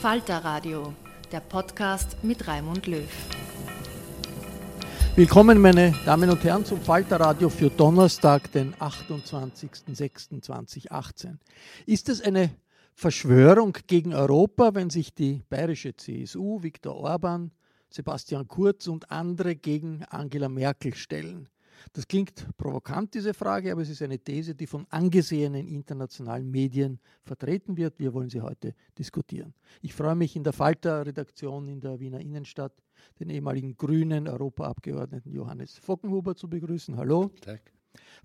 Falter Radio, der Podcast mit Raimund Löw. Willkommen, meine Damen und Herren, zum Falter Radio für Donnerstag, den 28.06.2018. Ist es eine Verschwörung gegen Europa, wenn sich die bayerische CSU, Viktor Orban, Sebastian Kurz und andere gegen Angela Merkel stellen? Das klingt provokant, diese Frage, aber es ist eine These, die von angesehenen internationalen Medien vertreten wird. Wir wollen sie heute diskutieren. Ich freue mich in der Falter-Redaktion in der Wiener Innenstadt den ehemaligen grünen Europaabgeordneten Johannes Fockenhuber zu begrüßen. Hallo. Tag.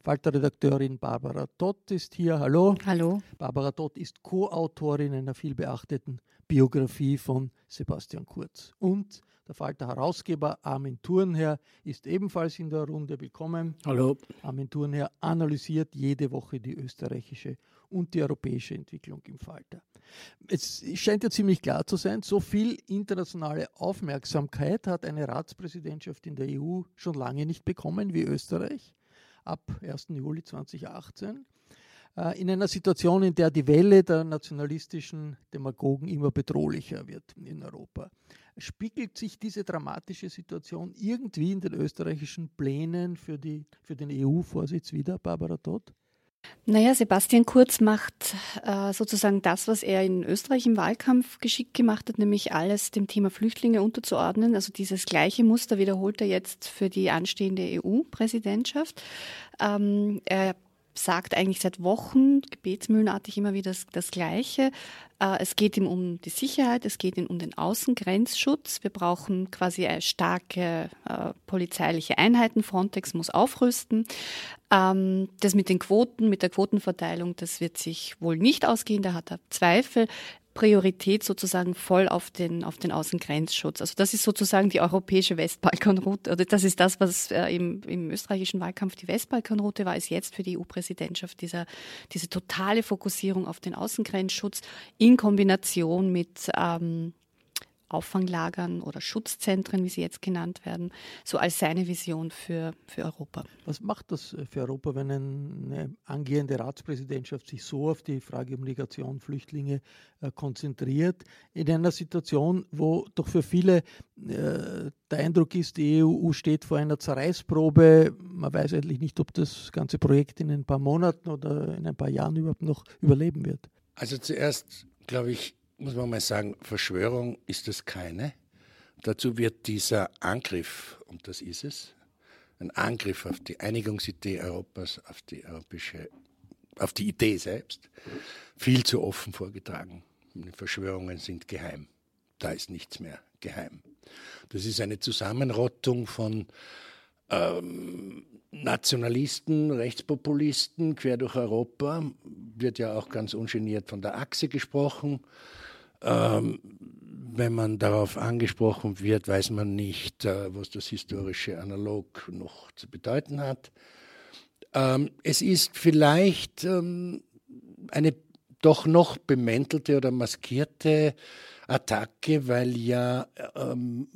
Falter-Redakteurin Barbara Tott ist hier. Hallo. Hallo. Barbara Tott ist Co-Autorin einer vielbeachteten Biografie von Sebastian Kurz. Und der Falter Herausgeber Armin Thurnherr ist ebenfalls in der Runde willkommen. Hallo. Armin Thurnherr analysiert jede Woche die österreichische und die europäische Entwicklung im Falter. Es scheint ja ziemlich klar zu sein, so viel internationale Aufmerksamkeit hat eine Ratspräsidentschaft in der EU schon lange nicht bekommen wie Österreich ab 1. Juli 2018 äh, in einer Situation, in der die Welle der nationalistischen Demagogen immer bedrohlicher wird in Europa. Spiegelt sich diese dramatische Situation irgendwie in den österreichischen Plänen für, die, für den EU-Vorsitz wieder, Barbara Todt? Naja, Sebastian Kurz macht äh, sozusagen das, was er in Österreich im Wahlkampf geschickt gemacht hat, nämlich alles dem Thema Flüchtlinge unterzuordnen. Also dieses gleiche Muster wiederholt er jetzt für die anstehende EU-Präsidentschaft. Ähm, er sagt eigentlich seit Wochen gebetsmühlenartig immer wieder das, das Gleiche. Äh, es geht ihm um die Sicherheit, es geht ihm um den Außengrenzschutz. Wir brauchen quasi starke äh, polizeiliche Einheiten. Frontex muss aufrüsten. Ähm, das mit den Quoten, mit der Quotenverteilung, das wird sich wohl nicht ausgehen. Da hat er Zweifel. Priorität sozusagen voll auf den, auf den Außengrenzschutz. Also das ist sozusagen die europäische Westbalkanroute, oder das ist das, was äh, im, im österreichischen Wahlkampf die Westbalkanroute war, ist jetzt für die EU-Präsidentschaft dieser, diese totale Fokussierung auf den Außengrenzschutz in Kombination mit ähm, Auffanglagern oder Schutzzentren, wie sie jetzt genannt werden, so als seine Vision für, für Europa. Was macht das für Europa, wenn eine angehende Ratspräsidentschaft sich so auf die Frage Migration, Flüchtlinge äh, konzentriert, in einer Situation, wo doch für viele äh, der Eindruck ist, die EU steht vor einer Zerreißprobe. Man weiß eigentlich nicht, ob das ganze Projekt in ein paar Monaten oder in ein paar Jahren überhaupt noch überleben wird. Also zuerst, glaube ich, muss man mal sagen, Verschwörung ist es keine. Dazu wird dieser Angriff, und das ist es, ein Angriff auf die Einigungsidee Europas, auf die europäische, auf die Idee selbst, viel zu offen vorgetragen. Verschwörungen sind geheim. Da ist nichts mehr geheim. Das ist eine Zusammenrottung von ähm, Nationalisten, Rechtspopulisten quer durch Europa. Wird ja auch ganz ungeniert von der Achse gesprochen. Ähm, wenn man darauf angesprochen wird, weiß man nicht, äh, was das historische Analog noch zu bedeuten hat. Ähm, es ist vielleicht ähm, eine doch noch bemäntelte oder maskierte Attacke, weil ja ähm,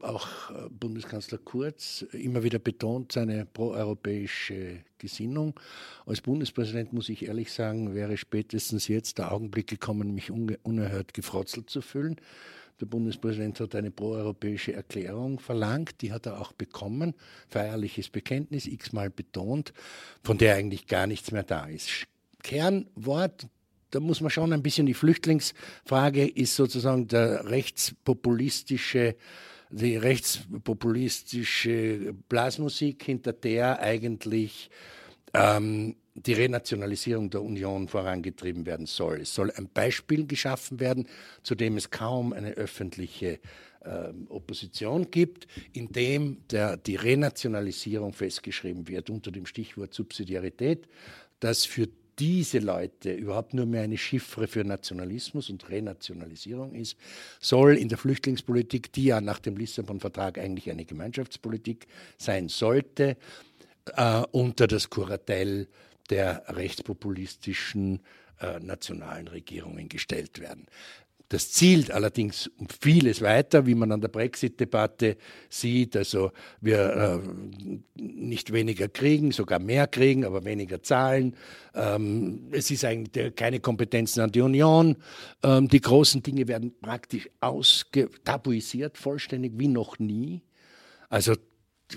auch äh, Bundeskanzler Kurz immer wieder betont seine proeuropäische Gesinnung. Als Bundespräsident muss ich ehrlich sagen, wäre spätestens jetzt der Augenblick gekommen, mich unerhört gefrotzelt zu fühlen. Der Bundespräsident hat eine proeuropäische Erklärung verlangt, die hat er auch bekommen. Feierliches Bekenntnis, x-mal betont, von der eigentlich gar nichts mehr da ist. Kernwort, da muss man schauen, ein bisschen die Flüchtlingsfrage ist sozusagen der rechtspopulistische die rechtspopulistische Blasmusik, hinter der eigentlich ähm, die Renationalisierung der Union vorangetrieben werden soll. Es soll ein Beispiel geschaffen werden, zu dem es kaum eine öffentliche äh, Opposition gibt, in dem der, die Renationalisierung festgeschrieben wird unter dem Stichwort Subsidiarität, das für diese Leute überhaupt nur mehr eine Chiffre für Nationalismus und Renationalisierung ist, soll in der Flüchtlingspolitik, die ja nach dem Lissabon-Vertrag eigentlich eine Gemeinschaftspolitik sein sollte, äh, unter das Kuratell der rechtspopulistischen äh, nationalen Regierungen gestellt werden. Das zielt allerdings um vieles weiter, wie man an der Brexit-Debatte sieht. Also wir äh, nicht weniger kriegen, sogar mehr kriegen, aber weniger zahlen. Ähm, es ist eigentlich keine Kompetenzen an die Union. Ähm, die großen Dinge werden praktisch tabuisiert, vollständig wie noch nie. Also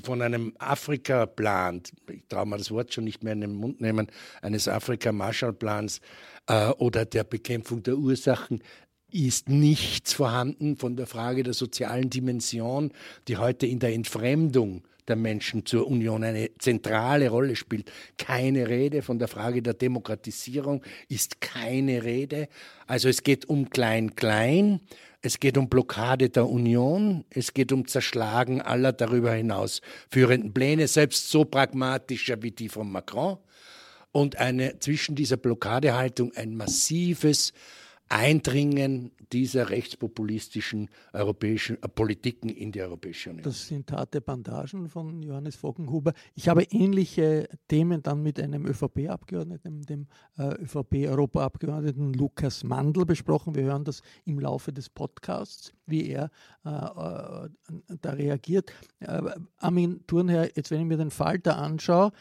von einem Afrika-Plan, ich traue mir das Wort schon nicht mehr in den Mund nehmen, eines Afrika-Marshall-Plans äh, oder der Bekämpfung der Ursachen ist nichts vorhanden von der Frage der sozialen Dimension, die heute in der Entfremdung der Menschen zur Union eine zentrale Rolle spielt. Keine Rede von der Frage der Demokratisierung ist keine Rede. Also es geht um Klein-Klein, es geht um Blockade der Union, es geht um Zerschlagen aller darüber hinaus führenden Pläne, selbst so pragmatischer wie die von Macron. Und eine zwischen dieser Blockadehaltung ein massives Eindringen dieser rechtspopulistischen europäischen äh, Politiken in die Europäische Union. Das sind harte Bandagen von Johannes Vockenhuber. Ich habe ähnliche Themen dann mit einem ÖVP-Abgeordneten, dem äh, ÖVP-Europaabgeordneten Lukas Mandl besprochen. Wir hören das im Laufe des Podcasts, wie er äh, äh da reagiert. Äh, Armin Thurnherr, jetzt wenn ich mir den Falter anschaue,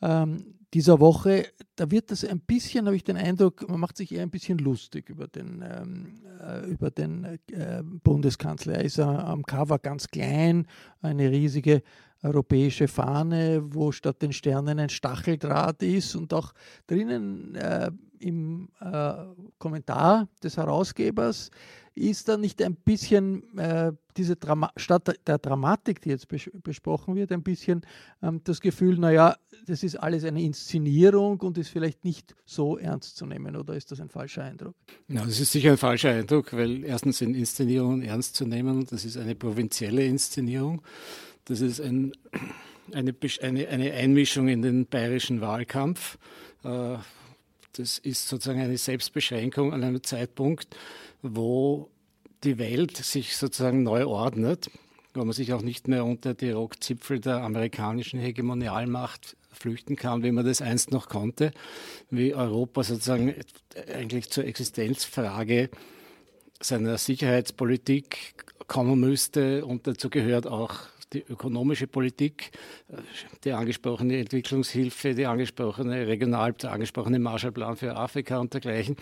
ähm, dieser Woche, da wird das ein bisschen, habe ich den Eindruck, man macht sich eher ein bisschen lustig über den, ähm, äh, über den äh, Bundeskanzler. Er ist am Cover ganz klein, eine riesige europäische Fahne, wo statt den Sternen ein Stacheldraht ist und auch drinnen äh, im äh, Kommentar des Herausgebers ist da nicht ein bisschen äh, diese Drama statt der Dramatik, die jetzt bes besprochen wird, ein bisschen ähm, das Gefühl, naja, das ist alles eine Inszenierung und ist vielleicht nicht so ernst zu nehmen oder ist das ein falscher Eindruck? Ja, das ist sicher ein falscher Eindruck, weil erstens sind Inszenierungen ernst zu nehmen, das ist eine provinzielle Inszenierung, das ist ein, eine, eine, eine Einmischung in den bayerischen Wahlkampf. Äh, das ist sozusagen eine Selbstbeschränkung an einem Zeitpunkt, wo die Welt sich sozusagen neu ordnet, wo man sich auch nicht mehr unter die Rockzipfel der amerikanischen Hegemonialmacht flüchten kann, wie man das einst noch konnte, wie Europa sozusagen eigentlich zur Existenzfrage seiner Sicherheitspolitik kommen müsste. Und dazu gehört auch die ökonomische Politik, die angesprochene Entwicklungshilfe, die angesprochene Regional, der angesprochene Marshallplan für Afrika und dergleichen.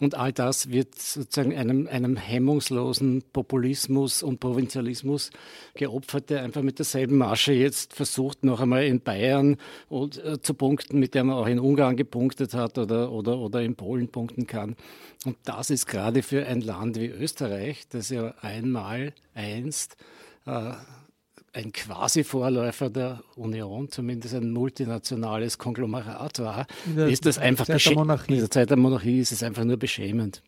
Und all das wird sozusagen einem, einem hemmungslosen Populismus und Provinzialismus geopfert, der einfach mit derselben Masche jetzt versucht, noch einmal in Bayern und, äh, zu punkten, mit der man auch in Ungarn gepunktet hat oder, oder, oder in Polen punkten kann. Und das ist gerade für ein Land wie Österreich, das ja einmal einst äh, ein Quasi-Vorläufer der Union, zumindest ein multinationales Konglomerat war, ist das einfach beschämend. In der Zeit der Monarchie ist es einfach nur beschämend.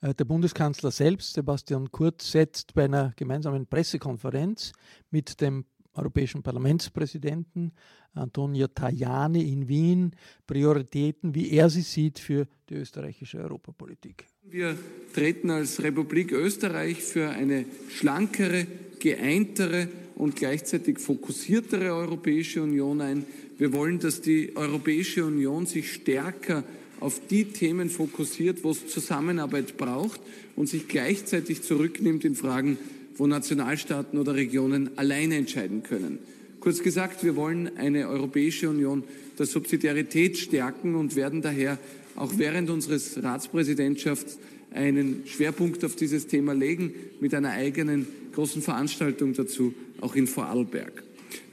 Äh, der Bundeskanzler selbst, Sebastian Kurz, setzt bei einer gemeinsamen Pressekonferenz mit dem Europäischen Parlamentspräsidenten Antonio Tajani in Wien Prioritäten, wie er sie sieht, für die österreichische Europapolitik. Wir treten als Republik Österreich für eine schlankere, geeintere und gleichzeitig fokussiertere Europäische Union ein. Wir wollen, dass die Europäische Union sich stärker auf die Themen fokussiert, wo es Zusammenarbeit braucht und sich gleichzeitig zurücknimmt in Fragen, wo Nationalstaaten oder Regionen alleine entscheiden können. Kurz gesagt, wir wollen eine Europäische Union der Subsidiarität stärken und werden daher auch während unseres Ratspräsidentschafts einen Schwerpunkt auf dieses Thema legen mit einer eigenen großen Veranstaltung dazu, auch in Vorarlberg.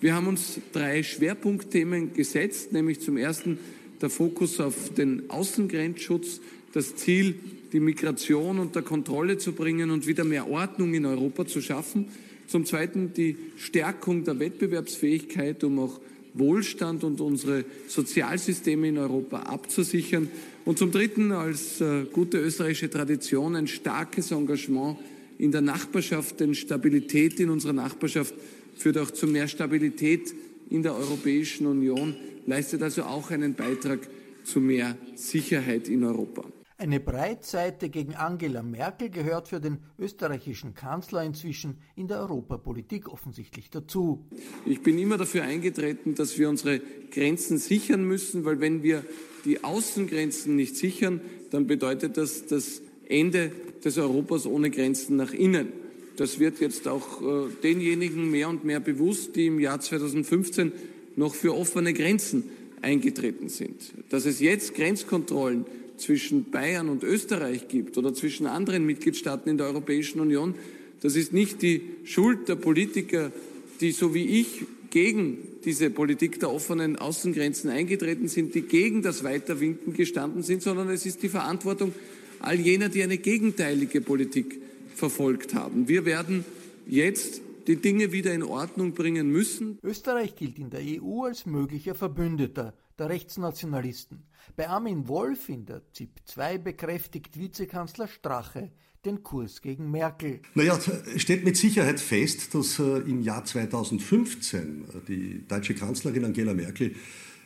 Wir haben uns drei Schwerpunktthemen gesetzt, nämlich zum ersten der Fokus auf den Außengrenzschutz, das Ziel, die Migration unter Kontrolle zu bringen und wieder mehr Ordnung in Europa zu schaffen. Zum Zweiten die Stärkung der Wettbewerbsfähigkeit, um auch Wohlstand und unsere Sozialsysteme in Europa abzusichern. Und zum Dritten als äh, gute österreichische Tradition ein starkes Engagement in der Nachbarschaft, denn Stabilität in unserer Nachbarschaft führt auch zu mehr Stabilität in der Europäischen Union, leistet also auch einen Beitrag zu mehr Sicherheit in Europa. Eine Breitseite gegen Angela Merkel gehört für den österreichischen Kanzler inzwischen in der Europapolitik offensichtlich dazu. Ich bin immer dafür eingetreten, dass wir unsere Grenzen sichern müssen, weil wenn wir die Außengrenzen nicht sichern, dann bedeutet das das Ende des Europas ohne Grenzen nach innen. Das wird jetzt auch äh, denjenigen mehr und mehr bewusst, die im Jahr 2015 noch für offene Grenzen eingetreten sind. Dass es jetzt Grenzkontrollen zwischen Bayern und Österreich gibt oder zwischen anderen Mitgliedstaaten in der Europäischen Union, das ist nicht die Schuld der Politiker, die so wie ich gegen diese Politik der offenen Außengrenzen eingetreten sind, die gegen das Weiterwinken gestanden sind, sondern es ist die Verantwortung all jener, die eine gegenteilige Politik verfolgt haben. Wir werden jetzt die Dinge wieder in Ordnung bringen müssen. Österreich gilt in der EU als möglicher Verbündeter der Rechtsnationalisten. Bei Armin Wolf in der ZIP 2 bekräftigt Vizekanzler Strache den Kurs gegen Merkel. Naja, es steht mit Sicherheit fest, dass äh, im Jahr 2015 äh, die deutsche Kanzlerin Angela Merkel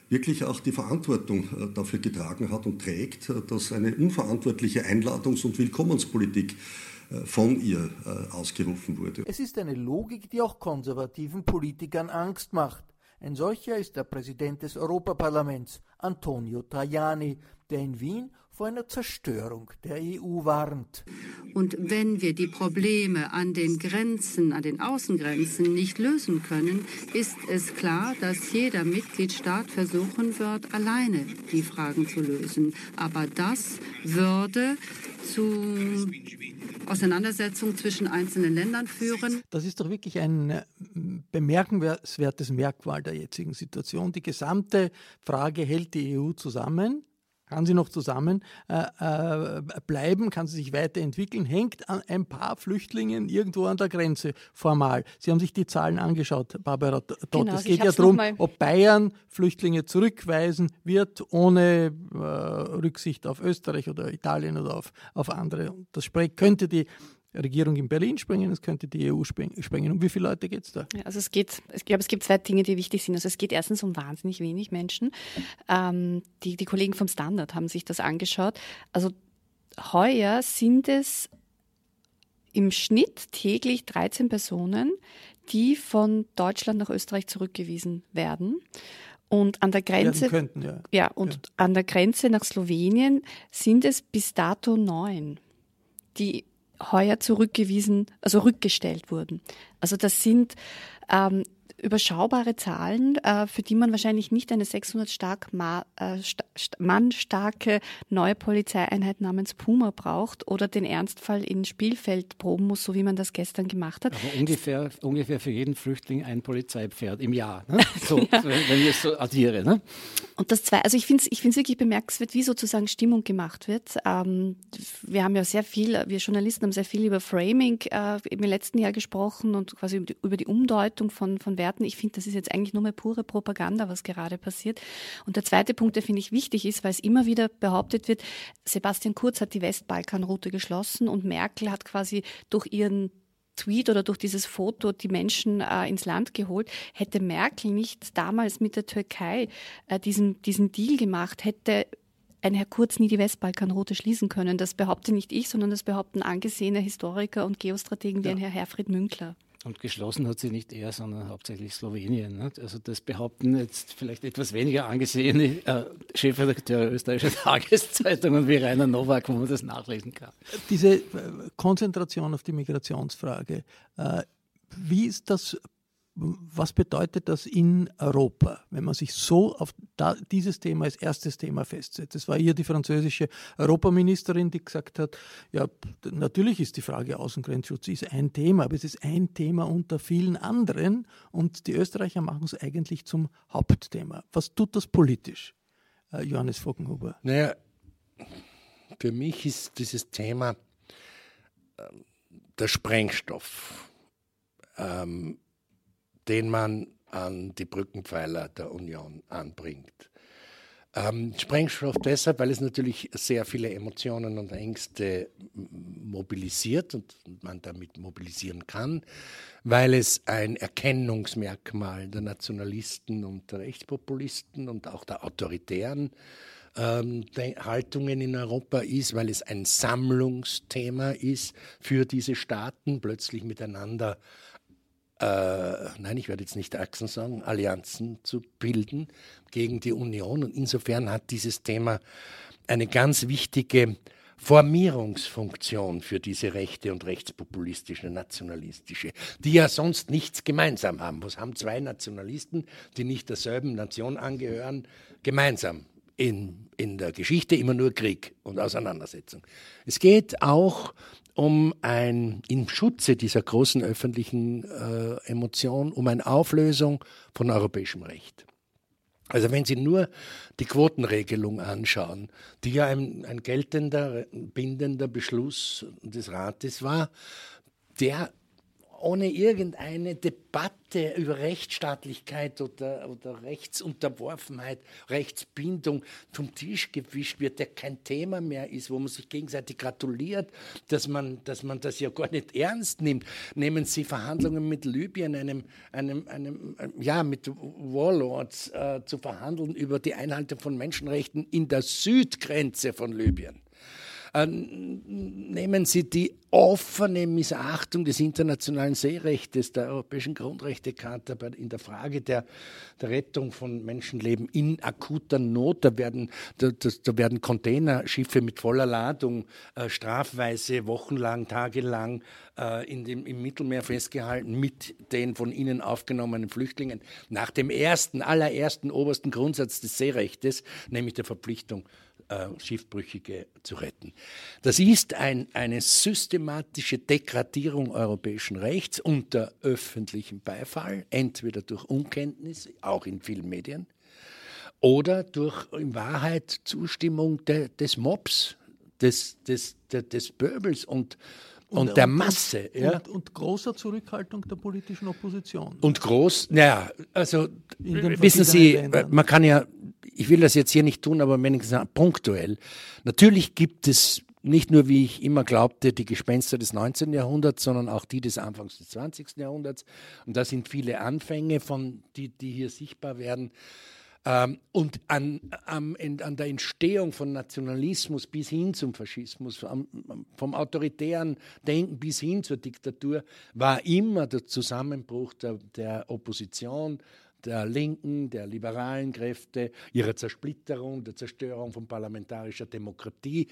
wirklich auch die Verantwortung äh, dafür getragen hat und trägt, dass eine unverantwortliche Einladungs- und Willkommenspolitik von ihr ausgerufen wurde. Es ist eine Logik, die auch konservativen Politikern Angst macht. Ein solcher ist der Präsident des Europaparlaments, Antonio Tajani, der in Wien vor einer Zerstörung der EU warnt. Und wenn wir die Probleme an den Grenzen, an den Außengrenzen nicht lösen können, ist es klar, dass jeder Mitgliedstaat versuchen wird, alleine die Fragen zu lösen. Aber das würde zu Auseinandersetzungen zwischen einzelnen Ländern führen. Das ist doch wirklich ein äh, bemerkenswertes Merkmal der jetzigen Situation. Die gesamte Frage hält die EU zusammen kann sie noch zusammen äh, äh, bleiben, kann sie sich weiterentwickeln, hängt an ein paar Flüchtlingen irgendwo an der Grenze formal. Sie haben sich die Zahlen angeschaut, Barbara Dott. Genau, es geht ja darum, ob Bayern Flüchtlinge zurückweisen wird, ohne äh, Rücksicht auf Österreich oder Italien oder auf, auf andere. Das könnte die Regierung in Berlin sprengen, es könnte die EU sprengen. Um wie viele Leute geht es da? Ja, also es geht, ich glaube, es gibt zwei Dinge, die wichtig sind. Also es geht erstens um wahnsinnig wenig Menschen. Ähm, die, die Kollegen vom Standard haben sich das angeschaut. Also heuer sind es im Schnitt täglich 13 Personen, die von Deutschland nach Österreich zurückgewiesen werden. Und an der Grenze, könnten, ja. ja, und ja. an der Grenze nach Slowenien sind es bis dato neun, die heuer zurückgewiesen, also rückgestellt wurden. Also das sind ähm, überschaubare Zahlen, äh, für die man wahrscheinlich nicht eine 600 stark äh, Mann starke neue Polizeieinheit namens Puma braucht oder den Ernstfall in Spielfeld proben muss, so wie man das gestern gemacht hat. Aber ungefähr, ungefähr für jeden Flüchtling ein Polizeipferd im Jahr, ne? so, ja. wenn ich es so addiere. Ne? Und das zwei, also ich finde es ich find's wirklich bemerkenswert, wie sozusagen Stimmung gemacht wird. Ähm, wir haben ja sehr viel, wir Journalisten haben sehr viel über Framing äh, im letzten Jahr gesprochen und quasi über die, über die Umdeutung von, von Werten Werten. Ich finde, das ist jetzt eigentlich nur mehr pure Propaganda, was gerade passiert. Und der zweite Punkt, der finde ich wichtig ist, weil es immer wieder behauptet wird, Sebastian Kurz hat die Westbalkanroute geschlossen und Merkel hat quasi durch ihren Tweet oder durch dieses Foto die Menschen äh, ins Land geholt. Hätte Merkel nicht damals mit der Türkei äh, diesen, diesen Deal gemacht, hätte ein Herr Kurz nie die Westbalkanroute schließen können. Das behaupte nicht ich, sondern das behaupten angesehene Historiker und Geostrategen wie ja. ein Herr Herfried Münkler. Und geschlossen hat sie nicht er, sondern hauptsächlich Slowenien. Nicht? Also das behaupten jetzt vielleicht etwas weniger angesehene äh, Chefredakteure österreichischer Tageszeitungen wie Rainer Nowak, wo man das nachlesen kann. Diese äh, Konzentration auf die Migrationsfrage, äh, wie ist das was bedeutet das in Europa, wenn man sich so auf dieses Thema als erstes Thema festsetzt? Es war hier die französische Europaministerin, die gesagt hat, ja, natürlich ist die Frage Außengrenzschutz ist ein Thema, aber es ist ein Thema unter vielen anderen und die Österreicher machen es eigentlich zum Hauptthema. Was tut das politisch, äh, Johannes Fockenhuber? Naja, für mich ist dieses Thema äh, der Sprengstoff. Ähm, den man an die Brückenpfeiler der Union anbringt. Ähm, Sprengstoff deshalb, weil es natürlich sehr viele Emotionen und Ängste mobilisiert und man damit mobilisieren kann, weil es ein Erkennungsmerkmal der Nationalisten und der Rechtspopulisten und auch der autoritären ähm, Haltungen in Europa ist, weil es ein Sammlungsthema ist für diese Staaten, plötzlich miteinander äh, nein, ich werde jetzt nicht Achsen sagen, Allianzen zu bilden gegen die Union. Und insofern hat dieses Thema eine ganz wichtige Formierungsfunktion für diese rechte und rechtspopulistische, nationalistische, die ja sonst nichts gemeinsam haben. Was haben zwei Nationalisten, die nicht derselben Nation angehören, gemeinsam? In, in der Geschichte immer nur Krieg und Auseinandersetzung. Es geht auch um ein, im Schutze dieser großen öffentlichen äh, Emotion, um eine Auflösung von europäischem Recht. Also wenn Sie nur die Quotenregelung anschauen, die ja ein, ein geltender, bindender Beschluss des Rates war, der ohne irgendeine Debatte über Rechtsstaatlichkeit oder, oder Rechtsunterworfenheit, Rechtsbindung vom Tisch gewischt wird, der kein Thema mehr ist, wo man sich gegenseitig gratuliert, dass man, dass man das ja gar nicht ernst nimmt. Nehmen Sie Verhandlungen mit Libyen, einem, einem, einem ja, mit Warlords äh, zu verhandeln über die Einhaltung von Menschenrechten in der Südgrenze von Libyen. Äh, nehmen Sie die offene Missachtung des internationalen Seerechts, der Europäischen Grundrechtecharta in der Frage der, der Rettung von Menschenleben in akuter Not. Da werden, da, da werden Containerschiffe mit voller Ladung äh, strafweise wochenlang, tagelang äh, in dem, im Mittelmeer festgehalten mit den von ihnen aufgenommenen Flüchtlingen nach dem ersten, allerersten obersten Grundsatz des Seerechtes, nämlich der Verpflichtung äh, Schiffbrüchige zu retten. Das ist ein, eine systematische Degradierung europäischen Rechts unter öffentlichem Beifall, entweder durch Unkenntnis, auch in vielen Medien, oder durch in Wahrheit Zustimmung de, des Mobs, des, des, des, des Pöbels und, und, und der Masse. Und, ja. und, und, großer Zurückhaltung der politischen Opposition. Und groß, naja, also wissen Sie, Ländern. man kann ja ich will das jetzt hier nicht tun, aber wenigstens punktuell. Natürlich gibt es nicht nur, wie ich immer glaubte, die Gespenster des 19. Jahrhunderts, sondern auch die des Anfangs des 20. Jahrhunderts. Und da sind viele Anfänge, von, die, die hier sichtbar werden. Ähm, und an, an, an, der Entstehung von Nationalismus bis hin zum Faschismus, vom, vom autoritären Denken bis hin zur Diktatur, war immer der Zusammenbruch der, der Opposition der linken, der liberalen Kräfte, ihrer Zersplitterung, der Zerstörung von parlamentarischer Demokratie.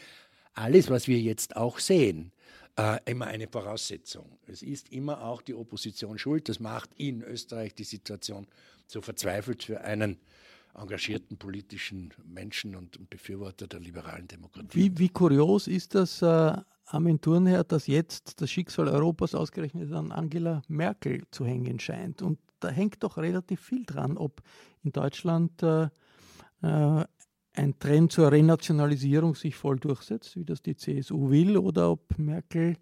Alles, was wir jetzt auch sehen, äh, immer eine Voraussetzung. Es ist immer auch die Opposition schuld. Das macht in Österreich die Situation so verzweifelt für einen engagierten politischen Menschen und Befürworter der liberalen Demokratie. Wie, wie kurios ist das, äh, Armin Thurnherr, dass jetzt das Schicksal Europas ausgerechnet an Angela Merkel zu hängen scheint. Und da hängt doch relativ viel dran, ob in Deutschland äh, äh, ein Trend zur Renationalisierung sich voll durchsetzt, wie das die CSU will, oder ob Merkel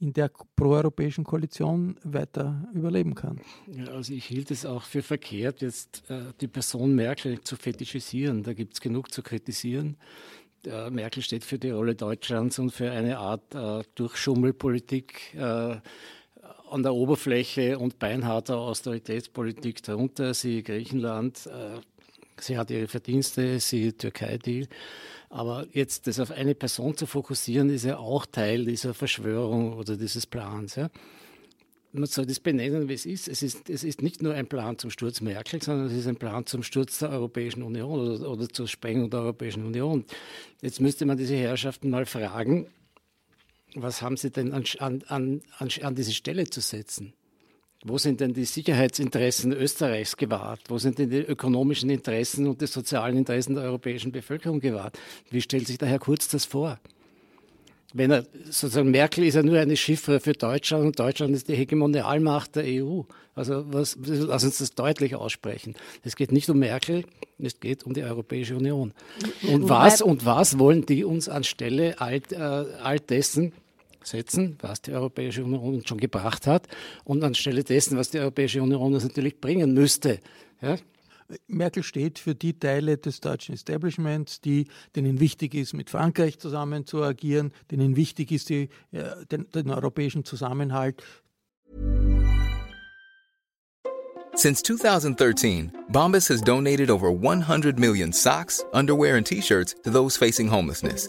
in der proeuropäischen Koalition weiter überleben kann. Ja, also ich hielt es auch für verkehrt, jetzt äh, die Person Merkel zu fetischisieren. Da gibt es genug zu kritisieren. Der Merkel steht für die Rolle Deutschlands und für eine Art äh, Durchschummelpolitik äh, an der Oberfläche und beinharter Austeritätspolitik darunter. Sie Griechenland, äh, sie hat ihre Verdienste, sie Türkei-Deal. Aber jetzt das auf eine Person zu fokussieren, ist ja auch Teil dieser Verschwörung oder dieses Plans. Ja? Man soll das benennen, wie es ist. Es, ist. es ist nicht nur ein Plan zum Sturz Merkel, sondern es ist ein Plan zum Sturz der Europäischen Union oder, oder zur Sprengung der Europäischen Union. Jetzt müsste man diese Herrschaften mal fragen, was haben sie denn an, an, an, an diese Stelle zu setzen? Wo sind denn die Sicherheitsinteressen Österreichs gewahrt? Wo sind denn die ökonomischen Interessen und die sozialen Interessen der europäischen Bevölkerung gewahrt? Wie stellt sich der Herr Kurz das vor? Wenn er sozusagen Merkel ist ja nur eine Chiffre für Deutschland und Deutschland ist die Hegemonialmacht der EU. Also was, lass uns das deutlich aussprechen. Es geht nicht um Merkel, es geht um die Europäische Union. Und was und was wollen die uns anstelle all, äh, all dessen setzen, was die Europäische Union schon gebracht hat, und anstelle dessen, was die Europäische Union uns natürlich bringen müsste. Ja? Merkel steht für die Teile des deutschen Establishments, die, denen wichtig ist, mit Frankreich zusammen zu agieren, denen wichtig ist, die, äh, den, den europäischen Zusammenhalt. Since 2013, Bombas has donated over 100 million socks, underwear and T-Shirts to those facing homelessness.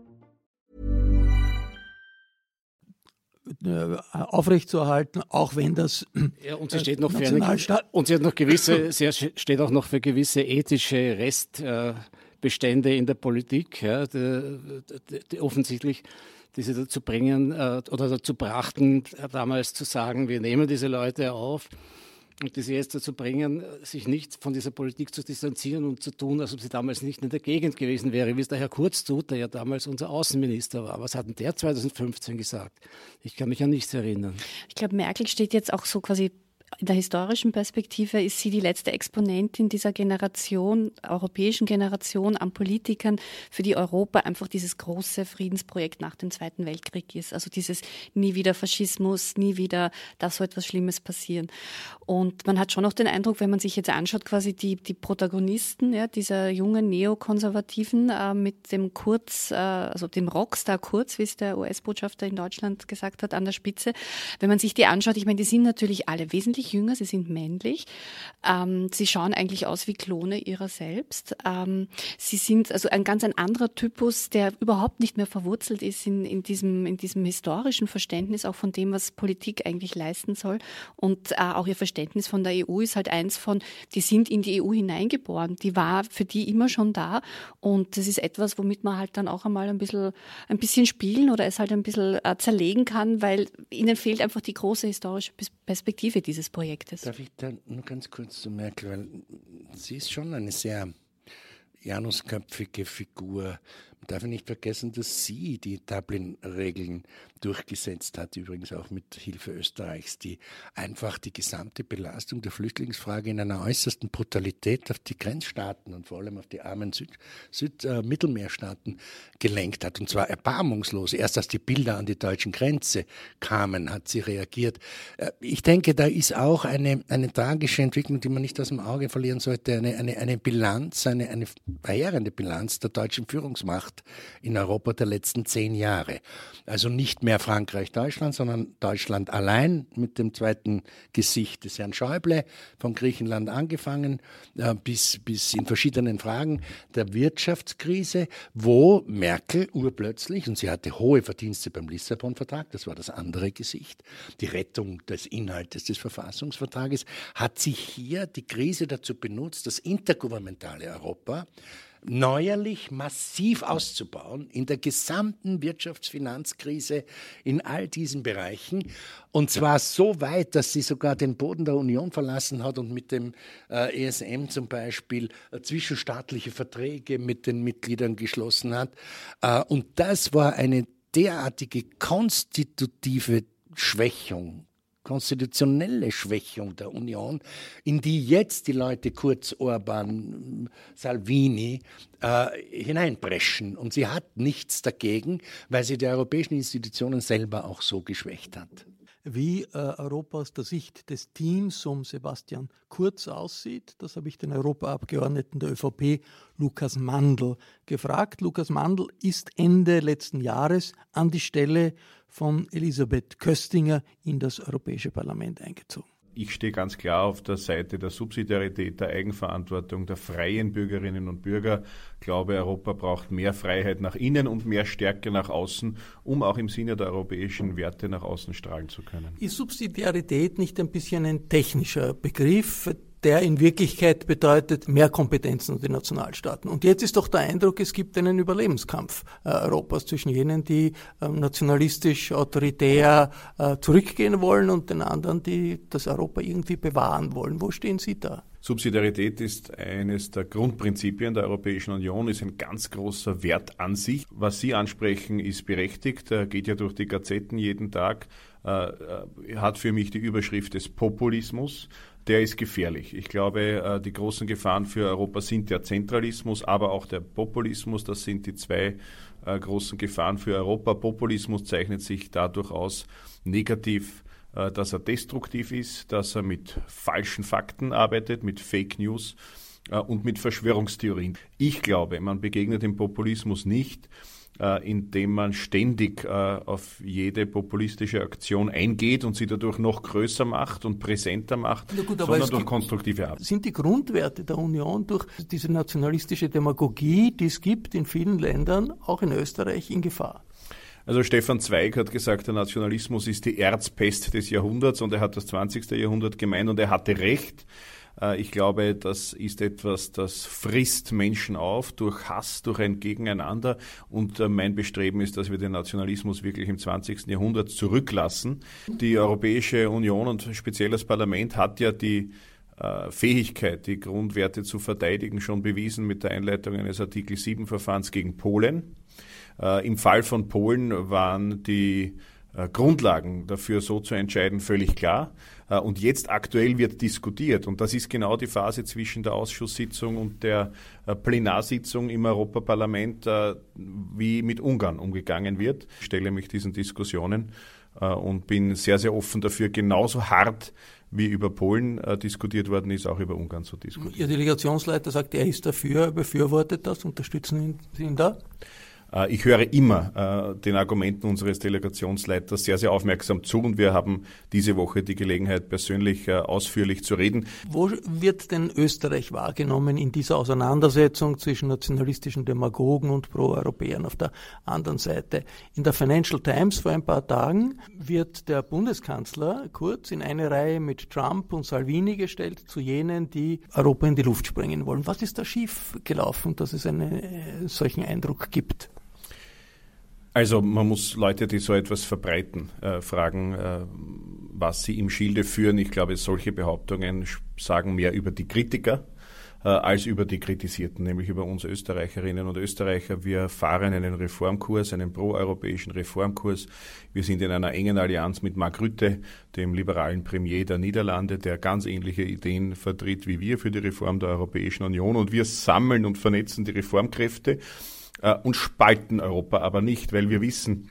Aufrechtzuerhalten, auch wenn das ja, und sie steht noch für eine, und sie hat noch gewisse, sie steht auch noch für gewisse ethische Restbestände in der Politik, ja, die, die, die offensichtlich diese dazu bringen äh, oder dazu brachten, damals zu sagen, wir nehmen diese Leute auf und die sie jetzt dazu bringen, sich nicht von dieser Politik zu distanzieren und zu tun, als ob sie damals nicht in der Gegend gewesen wäre, wie es der Herr Kurz tut, der ja damals unser Außenminister war. Was hat denn der 2015 gesagt? Ich kann mich an nichts erinnern. Ich glaube, Merkel steht jetzt auch so quasi in der historischen Perspektive ist sie die letzte Exponentin dieser Generation, europäischen Generation an Politikern, für die Europa einfach dieses große Friedensprojekt nach dem Zweiten Weltkrieg ist. Also dieses nie wieder Faschismus, nie wieder darf so etwas Schlimmes passieren. Und man hat schon noch den Eindruck, wenn man sich jetzt anschaut, quasi die, die Protagonisten ja, dieser jungen Neokonservativen äh, mit dem Kurz, äh, also dem Rockstar Kurz, wie es der US-Botschafter in Deutschland gesagt hat, an der Spitze. Wenn man sich die anschaut, ich meine, die sind natürlich alle wesentlich wesentlich jünger, sie sind männlich. Ähm, sie schauen eigentlich aus wie Klone ihrer selbst. Ähm, sie sind also ein ganz ein anderer Typus, der überhaupt nicht mehr verwurzelt ist in, in, diesem, in diesem historischen Verständnis auch von dem, was Politik eigentlich leisten soll. Und äh, auch ihr Verständnis von der EU ist halt eins von, die sind in die EU hineingeboren. Die war für die immer schon da. Und das ist etwas, womit man halt dann auch einmal ein bisschen, ein bisschen spielen oder es halt ein bisschen äh, zerlegen kann, weil ihnen fehlt einfach die große historische Perspektive dieses Projektes. Darf ich da nur ganz kurz zu Merkel, weil sie ist schon eine sehr janusköpfige Figur. Darf nicht vergessen, dass sie die Dublin-Regeln durchgesetzt hat, übrigens auch mit Hilfe Österreichs, die einfach die gesamte Belastung der Flüchtlingsfrage in einer äußersten Brutalität auf die Grenzstaaten und vor allem auf die armen Süd, Süd äh, Mittelmeerstaaten gelenkt hat. Und zwar erbarmungslos. Erst als die Bilder an die deutschen Grenze kamen, hat sie reagiert. Äh, ich denke, da ist auch eine, eine tragische Entwicklung, die man nicht aus dem Auge verlieren sollte, eine, eine, eine Bilanz, eine, eine verheerende Bilanz der deutschen Führungsmacht in Europa der letzten zehn Jahre. Also nicht mehr mehr Frankreich, Deutschland, sondern Deutschland allein mit dem zweiten Gesicht des Herrn Schäuble, von Griechenland angefangen äh, bis, bis in verschiedenen Fragen der Wirtschaftskrise, wo Merkel urplötzlich, und sie hatte hohe Verdienste beim Lissabon-Vertrag, das war das andere Gesicht, die Rettung des Inhaltes des Verfassungsvertrages, hat sich hier die Krise dazu benutzt, das intergouvernementale Europa neuerlich massiv auszubauen in der gesamten Wirtschaftsfinanzkrise in all diesen Bereichen. Und zwar so weit, dass sie sogar den Boden der Union verlassen hat und mit dem äh, ESM zum Beispiel äh, zwischenstaatliche Verträge mit den Mitgliedern geschlossen hat. Äh, und das war eine derartige konstitutive Schwächung konstitutionelle Schwächung der Union, in die jetzt die Leute Kurz, Orban, Salvini äh, hineinpreschen. Und sie hat nichts dagegen, weil sie die europäischen Institutionen selber auch so geschwächt hat. Wie äh, Europa aus der Sicht des Teams um Sebastian Kurz aussieht. Das habe ich den Europaabgeordneten der ÖVP, Lukas Mandl, gefragt. Lukas Mandl ist Ende letzten Jahres an die Stelle von Elisabeth Köstinger in das Europäische Parlament eingezogen. Ich stehe ganz klar auf der Seite der Subsidiarität, der Eigenverantwortung der freien Bürgerinnen und Bürger. Ich glaube, Europa braucht mehr Freiheit nach innen und mehr Stärke nach außen, um auch im Sinne der europäischen Werte nach außen strahlen zu können. Ist Subsidiarität nicht ein bisschen ein technischer Begriff? Der in Wirklichkeit bedeutet mehr Kompetenzen und die Nationalstaaten. Und jetzt ist doch der Eindruck, es gibt einen Überlebenskampf äh, Europas zwischen jenen, die äh, nationalistisch, autoritär äh, zurückgehen wollen und den anderen, die das Europa irgendwie bewahren wollen. Wo stehen Sie da? Subsidiarität ist eines der Grundprinzipien der Europäischen Union, ist ein ganz großer Wert an sich. Was Sie ansprechen, ist berechtigt, geht ja durch die Gazetten jeden Tag, äh, hat für mich die Überschrift des Populismus der ist gefährlich. Ich glaube, äh, die großen Gefahren für Europa sind der Zentralismus, aber auch der Populismus. Das sind die zwei äh, großen Gefahren für Europa. Populismus zeichnet sich dadurch aus negativ, äh, dass er destruktiv ist, dass er mit falschen Fakten arbeitet, mit Fake News und mit Verschwörungstheorien. Ich glaube, man begegnet dem Populismus nicht indem man ständig äh, auf jede populistische Aktion eingeht und sie dadurch noch größer macht und präsenter macht, gut, sondern durch konstruktive Arbeit. Sind die Grundwerte der Union durch diese nationalistische Demagogie, die es gibt in vielen Ländern, auch in Österreich, in Gefahr? Also Stefan Zweig hat gesagt, der Nationalismus ist die Erzpest des Jahrhunderts und er hat das 20. Jahrhundert gemeint und er hatte recht. Äh, ich glaube, das ist etwas, das frisst Menschen auf durch Hass, durch ein Gegeneinander. Und äh, mein Bestreben ist, dass wir den Nationalismus wirklich im 20. Jahrhundert zurücklassen. Die Europäische Union und speziell das Parlament hat ja die äh, Fähigkeit, die Grundwerte zu verteidigen, schon bewiesen mit der Einleitung eines Artikel 7 Verfahrens gegen Polen. Im Fall von Polen waren die Grundlagen dafür so zu entscheiden völlig klar. Äh, und jetzt aktuell wird diskutiert. Und das ist genau die Phase zwischen der Ausschusssitzung und der äh, Plenarsitzung im Europaparlament, äh, wie mit Ungarn umgegangen wird. Ich stelle mich diesen Diskussionen und bin sehr, sehr offen dafür, genauso hart wie über Polen äh, diskutiert worden ist, auch über Ungarn zu diskutieren. Ihr Delegationsleiter sagt, er ist dafür, befürwortet das, unterstützen Sie ihn da? Äh, ich höre immer äh, den Argumenten unseres Delegationsleiters sehr, sehr aufmerksam zu und wir haben diese Woche die Gelegenheit, persönlich äh, ausführlich zu reden. Wo wird denn Österreich wahrgenommen in dieser Auseinandersetzung zwischen nationalistischen Demagogen und Pro-Europäern auf der anderen Seite? In der Financial Times vor ein paar Tagen wird der Bundeskanzler Kurz in eine Reihe mit Trump und Salvini gestellt zu jenen, die Europa in die Luft sprengen wollen. Was ist da schief gelaufen, dass es einen solchen Eindruck gibt? Also man muss Leute, die so etwas verbreiten, äh, fragen, äh, was sie im Schilde führen. Ich glaube, solche Behauptungen sagen mehr über die Kritiker äh, als über die Kritisierten, nämlich über uns Österreicherinnen und Österreicher. Wir fahren einen Reformkurs, einen proeuropäischen Reformkurs. Wir sind in einer engen Allianz mit Mark Rütte, dem liberalen Premier der Niederlande, der ganz ähnliche Ideen vertritt wie wir für die Reform der Europäischen Union. Und wir sammeln und vernetzen die Reformkräfte äh, und spalten Europa aber nicht, weil wir wissen,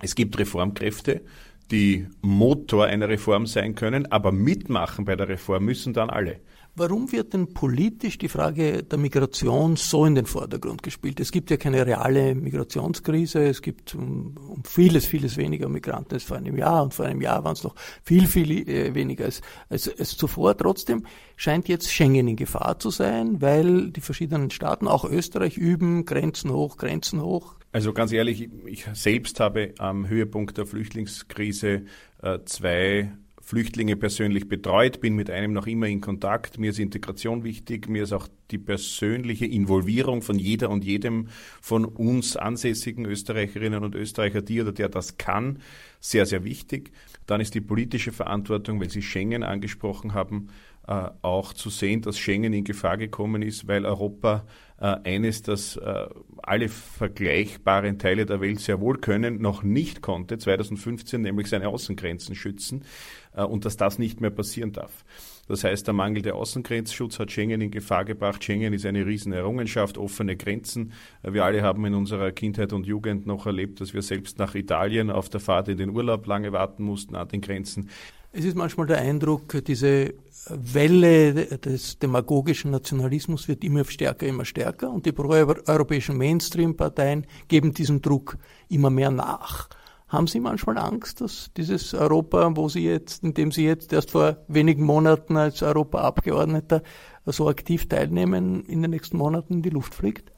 es gibt Reformkräfte, die Motor einer Reform sein können, aber mitmachen bei der Reform müssen dann alle. Warum wird denn politisch die Frage der Migration so in den Vordergrund gespielt? Es gibt ja keine reale Migrationskrise, es gibt um, um vieles, vieles weniger Migranten als vor einem Jahr und vor einem Jahr waren es noch viel, viel äh, weniger als, als, als zuvor. Trotzdem scheint jetzt Schengen in Gefahr zu sein, weil die verschiedenen Staaten, auch Österreich, üben Grenzen hoch, Grenzen hoch. Also ganz ehrlich, ich selbst habe am Höhepunkt der Flüchtlingskrise äh, zwei Flüchtlinge persönlich betreut, bin mit einem noch immer in Kontakt. Mir ist Integration wichtig, mir ist auch die persönliche Involvierung von jeder und jedem von uns ansässigen Österreicherinnen und Österreicher, die oder der das kann, sehr, sehr wichtig. Dann ist die politische Verantwortung, weil Sie Schengen angesprochen haben, äh, auch zu sehen, dass Schengen in Gefahr gekommen ist, weil Europa äh, eines, das äh, alle vergleichbaren Teile der Welt sehr wohl können, noch nicht konnte, 2015, nämlich seine Außengrenzen schützen und dass das nicht mehr passieren darf. Das heißt, der mangelnde Außengrenzschutz hat Schengen in Gefahr gebracht. Schengen ist eine Riesenerrungenschaft, offene Grenzen. Wir alle haben in unserer Kindheit und Jugend noch erlebt, dass wir selbst nach Italien auf der Fahrt in den Urlaub lange warten mussten an den Grenzen. Es ist manchmal der Eindruck, diese Welle des demagogischen Nationalismus wird immer stärker, immer stärker und die proeuropäischen Mainstream-Parteien geben diesem Druck immer mehr nach. Haben Sie manchmal Angst, dass dieses Europa, wo Sie jetzt, in dem Sie jetzt erst vor wenigen Monaten als Europaabgeordneter so aktiv teilnehmen, in den nächsten Monaten in die Luft fliegt?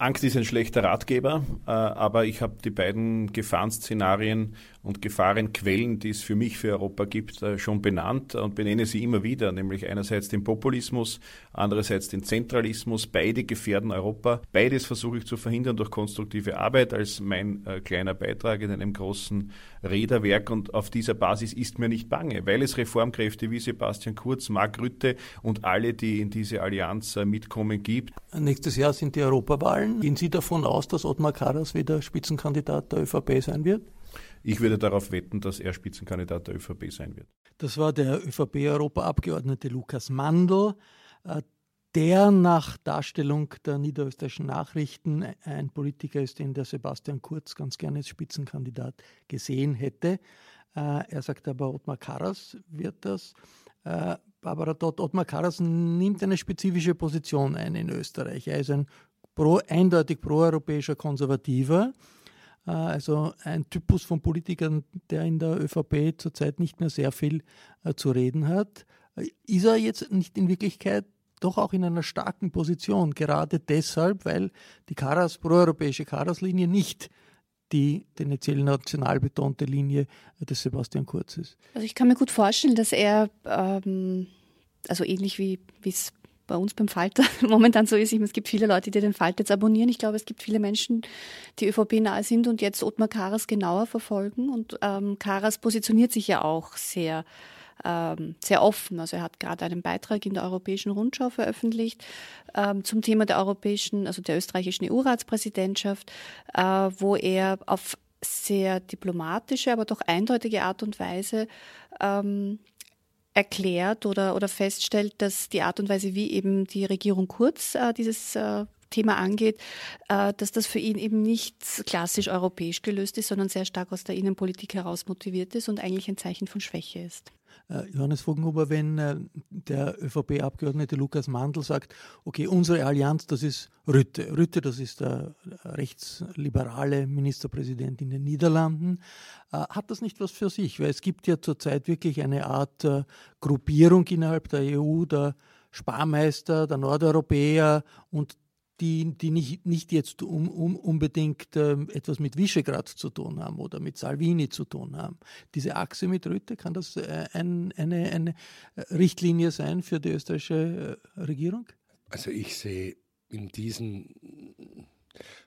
Angst ist ein schlechter Ratgeber, äh, aber ich habe die beiden Gefahrenszenarien und Gefahrenquellen, die es für mich für Europa gibt, äh, schon benannt und benenne sie immer wieder, nämlich einerseits den Populismus, andererseits den Zentralismus. Beide gefährden Europa. Beides versuche ich zu verhindern durch konstruktive Arbeit als mein äh, kleiner Beitrag in einem großen Räderwerk und auf dieser Basis ist mir nicht bange, weil es Reformkräfte wie Sebastian Kurz, Mark Rütte und alle, die in diese Allianz mitkommen gibt. Nächstes Jahr sind die Europawahlen. Gehen Sie davon aus, dass Ottmar Karas wieder Spitzenkandidat der ÖVP sein wird? Ich würde darauf wetten, dass er Spitzenkandidat der ÖVP sein wird. Das war der ÖVP-Europaabgeordnete Lukas Mandl, äh, der nach Darstellung der niederösterreichischen Nachrichten ein Politiker ist, den der Sebastian Kurz ganz gerne als Spitzenkandidat gesehen hätte. Äh, er sagt aber, Ottmar Karas wird das. Äh, Barbara Dott, Ottmar Karas nimmt eine spezifische Position ein in Österreich. Er ist ein pro, eindeutig proeuropäischer Konservativer äh, also ein Typus von Politikern, der in der ÖVP zurzeit nicht mehr sehr viel äh, zu reden hat. Äh, ist er jetzt nicht in Wirklichkeit doch auch in einer starken Position, gerade deshalb, weil die Karas, proeuropäische Karas-Linie nicht die tendenziell national betonte Linie des Sebastian Kurz ist. Also ich kann mir gut vorstellen, dass er, ähm, also ähnlich wie es bei uns beim Falter momentan so ist. Es gibt viele Leute, die den Falter jetzt abonnieren. Ich glaube, es gibt viele Menschen, die ÖVP nahe sind und jetzt Ottmar Karas genauer verfolgen. Und ähm, Karas positioniert sich ja auch sehr ähm, sehr offen. Also er hat gerade einen Beitrag in der Europäischen Rundschau veröffentlicht ähm, zum Thema der europäischen, also der österreichischen EU-Ratspräsidentschaft, äh, wo er auf sehr diplomatische, aber doch eindeutige Art und Weise ähm, erklärt oder, oder feststellt, dass die Art und Weise, wie eben die Regierung Kurz äh, dieses äh, Thema angeht, äh, dass das für ihn eben nicht klassisch europäisch gelöst ist, sondern sehr stark aus der Innenpolitik heraus motiviert ist und eigentlich ein Zeichen von Schwäche ist. Äh, Johannes Vogenhuber, wenn äh, der ÖVP-Abgeordnete Lukas Mandl sagt, okay, unsere Allianz, das ist Rütte. Rütte, das ist der rechtsliberale Ministerpräsident in den Niederlanden. Äh, hat das nicht was für sich? Weil es gibt ja zurzeit wirklich eine Art Gruppierung innerhalb der EU, der Sparmeister, der Nordeuropäer und die, die nicht, nicht jetzt um, um, unbedingt ähm, etwas mit Visegrad zu tun haben oder mit Salvini zu tun haben. Diese Achse mit Rütte, kann das äh, ein, eine, eine Richtlinie sein für die österreichische äh, Regierung? Also ich sehe in diesen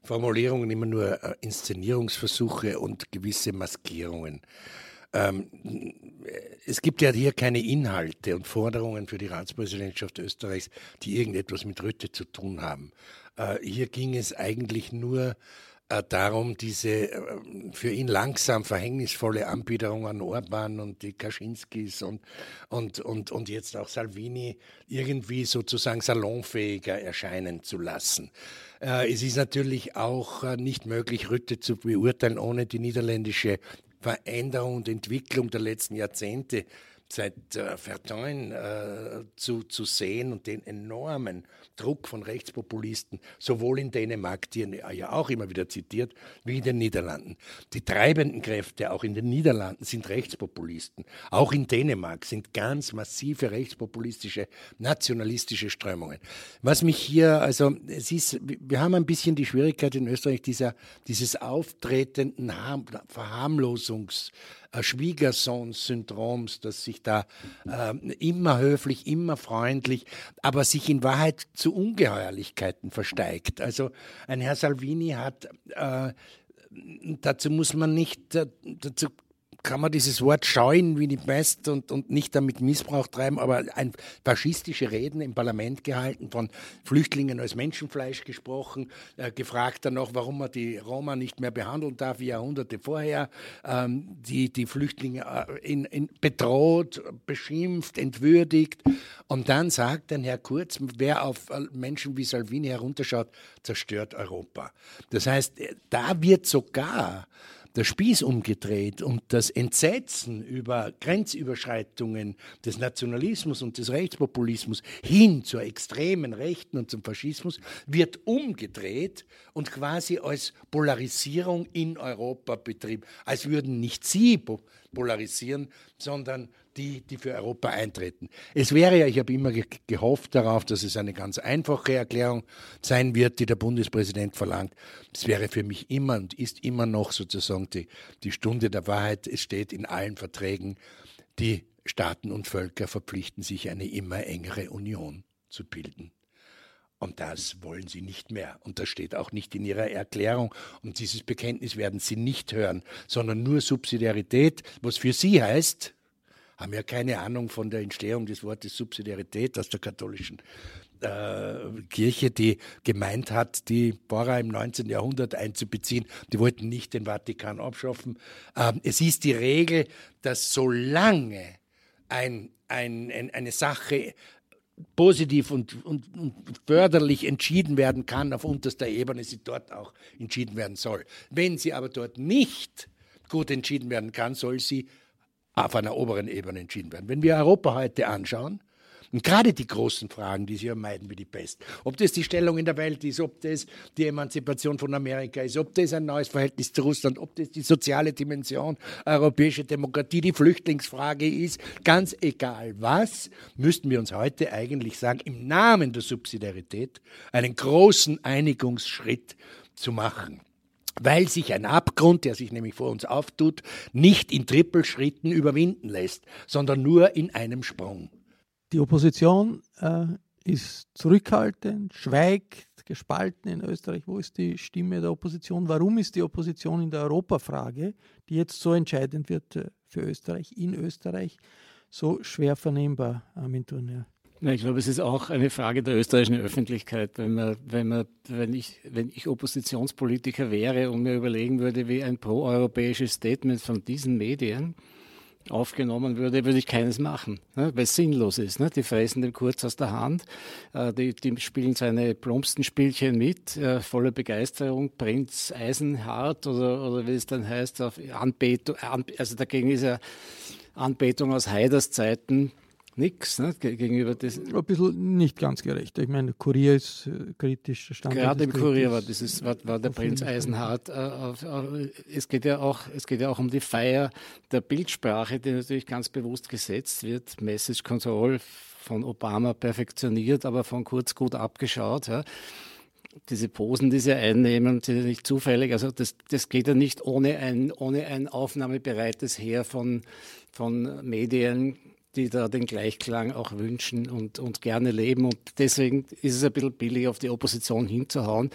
Formulierungen immer nur äh, Inszenierungsversuche und gewisse Maskierungen. Ähm, es gibt ja hier keine Inhalte und Forderungen für die Ratspräsidentschaft Österreichs, die irgendetwas mit Rütte zu tun haben. Äh, hier ging es eigentlich nur äh, darum, diese äh, für ihn langsam verhängnisvolle Anbiederung an Orban und die Kaczynskis und, und, und, und jetzt auch Salvini irgendwie sozusagen salonfähiger erscheinen zu lassen. Es ist natürlich auch nicht möglich, Rütte zu beurteilen, ohne die niederländische Veränderung und Entwicklung der letzten Jahrzehnte seit äh, Verdun äh, zu, zu sehen und den enormen Druck von Rechtspopulisten, sowohl in Dänemark, die er ja auch immer wieder zitiert, wie in den Niederlanden. Die treibenden Kräfte auch in den Niederlanden sind Rechtspopulisten. Auch in Dänemark sind ganz massive rechtspopulistische, nationalistische Strömungen. Was mich hier, also es ist, wir haben ein bisschen die Schwierigkeit in Österreich dieser, dieses auftretenden Verharmlosungs- Schwiegersohn-Syndroms, das sich da äh, immer höflich, immer freundlich, aber sich in Wahrheit zu Ungeheuerlichkeiten versteigt. Also ein Herr Salvini hat, äh, dazu muss man nicht, äh, dazu kann man dieses Wort scheuen wie die Pest und, und nicht damit Missbrauch treiben, aber ein faschistische Reden im Parlament gehalten, von Flüchtlingen als Menschenfleisch gesprochen, äh, gefragt dann noch, warum man die Roma nicht mehr behandeln darf wie Jahrhunderte vorher, ähm, die, die Flüchtlinge äh, in, in bedroht, beschimpft, entwürdigt. Und dann sagt dann Herr Kurz, wer auf äh, Menschen wie Salvini herunterschaut, zerstört Europa. Das heißt, äh, da wird sogar der Spieß umgedreht und das Entsetzen über Grenzüberschreitungen des Nationalismus und des Rechtspopulismus hin zur extremen Rechten und zum Faschismus wird umgedreht und quasi als Polarisierung in Europa betrieben. Als würden nicht sie polarisieren, sondern die, die für Europa eintreten. Es wäre ja, ich habe immer gehofft darauf, dass es eine ganz einfache Erklärung sein wird, die der Bundespräsident verlangt. Es wäre für mich immer und ist immer noch sozusagen die, die Stunde der Wahrheit. Es steht in allen Verträgen, die Staaten und Völker verpflichten sich, eine immer engere Union zu bilden. Und das wollen sie nicht mehr. Und das steht auch nicht in ihrer Erklärung. Und dieses Bekenntnis werden sie nicht hören, sondern nur Subsidiarität, was für sie heißt, haben ja keine Ahnung von der Entstehung des Wortes Subsidiarität aus der katholischen äh, Kirche, die gemeint hat, die Pfarrer im 19. Jahrhundert einzubeziehen. Die wollten nicht den Vatikan abschaffen. Ähm, es ist die Regel, dass solange ein, ein, ein, eine Sache positiv und, und, und, förderlich entschieden werden kann auf unterster Ebene, sie dort auch entschieden werden soll. Wenn sie aber dort nicht gut entschieden werden kann, soll sie auf einer oberen Ebene entschieden werden. Wenn wir Europa heute anschauen, und gerade die großen Fragen, die sie vermeiden wie die Pest, ob das die Stellung in der Welt ist, ob das die Emanzipation von Amerika ist, ob das ein neues Verhältnis zu Russland, ob das die soziale Dimension europäische Demokratie, die Flüchtlingsfrage ist, ganz egal was, müssten wir uns heute eigentlich sagen, im Namen der Subsidiarität einen großen Einigungsschritt zu machen weil sich ein Abgrund, der sich nämlich vor uns auftut, nicht in Trippelschritten überwinden lässt, sondern nur in einem Sprung. Die Opposition äh, ist zurückhaltend, schweigt, gespalten in Österreich. Wo ist die Stimme der Opposition? Warum ist die Opposition in der Europafrage, die jetzt so entscheidend wird äh, für Österreich, in Österreich, so schwer vernehmbar, Armin Turner? Ich glaube, es ist auch eine Frage der österreichischen Öffentlichkeit. Wenn, man, wenn, man, wenn, ich, wenn ich Oppositionspolitiker wäre und mir überlegen würde, wie ein proeuropäisches Statement von diesen Medien aufgenommen würde, würde ich keines machen, ne, weil es sinnlos ist. Ne? Die fressen dem kurz aus der Hand, äh, die, die, spielen seine plumpsten Spielchen mit, äh, voller Begeisterung, Prinz Eisenhart oder, oder wie es dann heißt, auf Anbetung, also dagegen ist ja Anbetung aus Haiders Zeiten nichts ne, gegenüber das. Ein bisschen nicht ganz gerecht. Ich meine, Kurier ist äh, kritisch. Gerade im Kurier war, dieses, war, war der Prinz Eisenhardt. Äh, äh, es, geht ja auch, es geht ja auch um die Feier der Bildsprache, die natürlich ganz bewusst gesetzt wird. Message Control von Obama perfektioniert, aber von Kurz gut abgeschaut. Ja diese Posen, die sie einnehmen, sind nicht zufällig. Also das, das geht ja nicht ohne ein, ohne ein aufnahmebereites Heer von, von Medien, die da den Gleichklang auch wünschen und, und gerne leben. Und deswegen ist es ein bisschen billig, auf die Opposition hinzuhauen.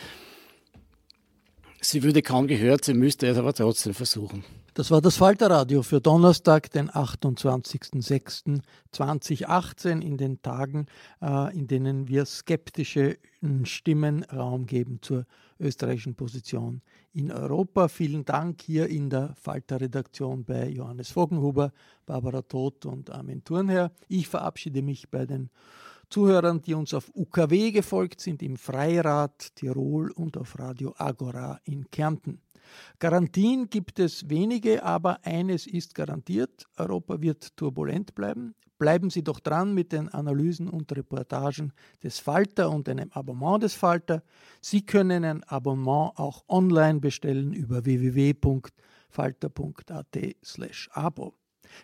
Sie würde kaum gehört, sie müsste es aber trotzdem versuchen. Das war das Falterradio für Donnerstag, den 28.06.2018, in den Tagen, äh, in denen wir skeptische Stimmen Raum geben zur österreichischen Position in Europa. Vielen Dank hier in der Falter-Redaktion bei Johannes Vogenhuber, Barbara Todt und Armin Thurnherr. Ich verabschiede mich bei den Zuhörern, die uns auf UKW gefolgt sind, im Freirad Tirol und auf Radio Agora in Kärnten. Garantien gibt es wenige, aber eines ist garantiert, Europa wird turbulent bleiben. Bleiben Sie doch dran mit den Analysen und Reportagen des Falter und einem Abonnement des Falter. Sie können ein Abonnement auch online bestellen über www.falter.at/abo.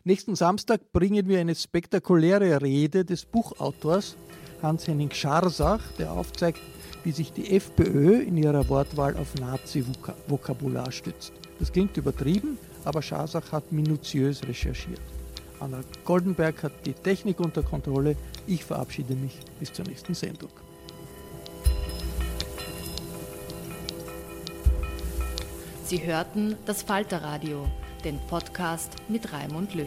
Nächsten Samstag bringen wir eine spektakuläre Rede des Buchautors Hans-Henning Scharsach, der aufzeigt, wie sich die FPÖ in ihrer Wortwahl auf Nazi-Vokabular stützt. Das klingt übertrieben, aber Scharsach hat minutiös recherchiert. Anna Goldenberg hat die Technik unter Kontrolle. Ich verabschiede mich bis zur nächsten Sendung. Sie hörten das Falterradio, den Podcast mit Raimund Löw.